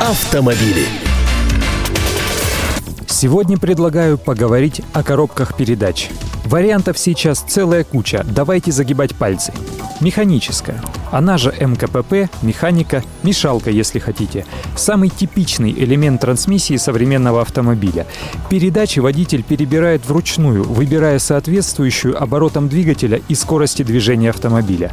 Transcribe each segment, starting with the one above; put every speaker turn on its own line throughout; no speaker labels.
Автомобили.
Сегодня предлагаю поговорить о коробках передач. Вариантов сейчас целая куча, давайте загибать пальцы. Механическая. Она же МКПП, механика, мешалка, если хотите. Самый типичный элемент трансмиссии современного автомобиля. Передачи водитель перебирает вручную, выбирая соответствующую оборотам двигателя и скорости движения автомобиля.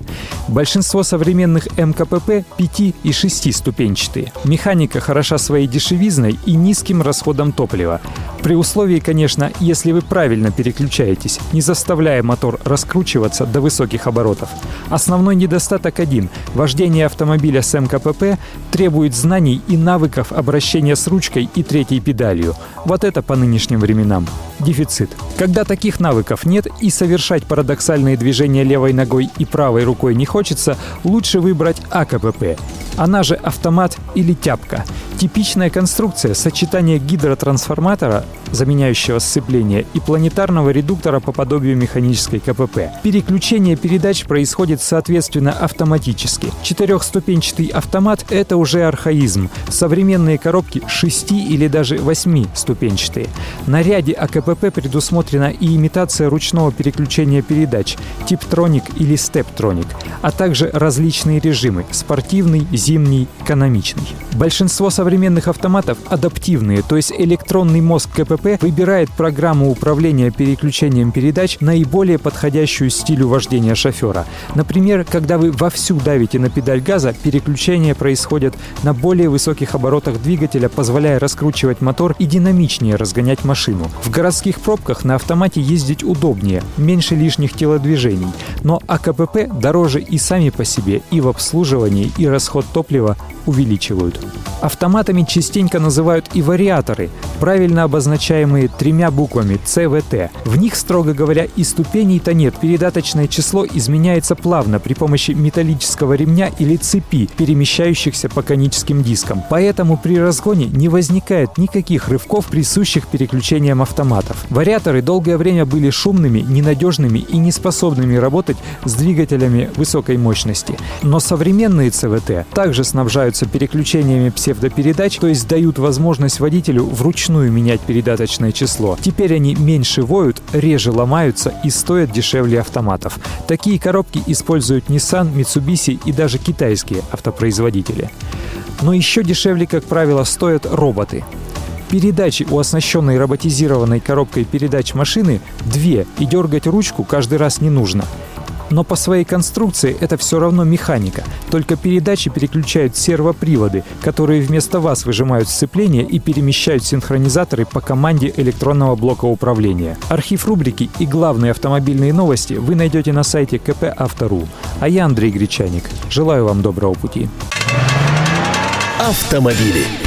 Большинство современных МКПП 5 и 6 ступенчатые. Механика хороша своей дешевизной и низким расходом топлива. При условии, конечно, если вы правильно переключаетесь, не заставляя мотор раскручиваться до высоких оборотов. Основной недостаток один. Вождение автомобиля с МКПП требует знаний и навыков обращения с ручкой и третьей педалью. Вот это по нынешним временам. Дефицит. Когда таких навыков нет и совершать парадоксальные движения левой ногой и правой рукой не хочется, лучше выбрать АКПП. Она же автомат или тяпка. Типичная конструкция – сочетание гидротрансформатора, заменяющего сцепление, и планетарного редуктора по подобию механической КПП. Переключение передач происходит, соответственно, автоматически. Четырехступенчатый автомат – это уже архаизм. Современные коробки шести или даже восьми ступенчатые. На ряде АКПП предусмотрена и имитация ручного переключения передач – типтроник или стептроник, а также различные режимы – спортивный, зимний, экономичный. Большинство современных автоматов адаптивные, то есть электронный мозг КПП выбирает программу управления переключением передач наиболее подходящую стилю вождения шофера. Например, когда вы вовсю давите на педаль газа, переключения происходят на более высоких оборотах двигателя, позволяя раскручивать мотор и динамичнее разгонять машину. В городских пробках на автомате ездить удобнее, меньше лишних телодвижений. Но АКПП дороже и сами по себе, и в обслуживании, и расход топлива увеличивают. Автоматами частенько называют и вариаторы, правильно обозначаемые тремя буквами ЦВТ. В них, строго говоря, и ступеней-то нет. Передаточное число изменяется плавно при помощи металлического ремня или цепи, перемещающихся по коническим дискам. Поэтому при разгоне не возникает никаких рывков, присущих переключениям автоматов. Вариаторы долгое время были шумными, ненадежными и неспособными работать с двигателями высокой мощности. Но современные ЦВТ также снабжаются переключениями псевдопередач, то есть дают возможность водителю вручную менять передаточное число. Теперь они меньше воют, реже ломаются и стоят дешевле автоматов. Такие коробки используют Nissan, Mitsubishi и даже китайские автопроизводители. Но еще дешевле, как правило, стоят роботы. Передачи у оснащенной роботизированной коробкой передач машины две, и дергать ручку каждый раз не нужно. Но по своей конструкции это все равно механика. Только передачи переключают сервоприводы, которые вместо вас выжимают сцепление и перемещают синхронизаторы по команде электронного блока управления. Архив рубрики и главные автомобильные новости вы найдете на сайте КП Автору. А я Андрей Гречаник. Желаю вам доброго пути.
Автомобили.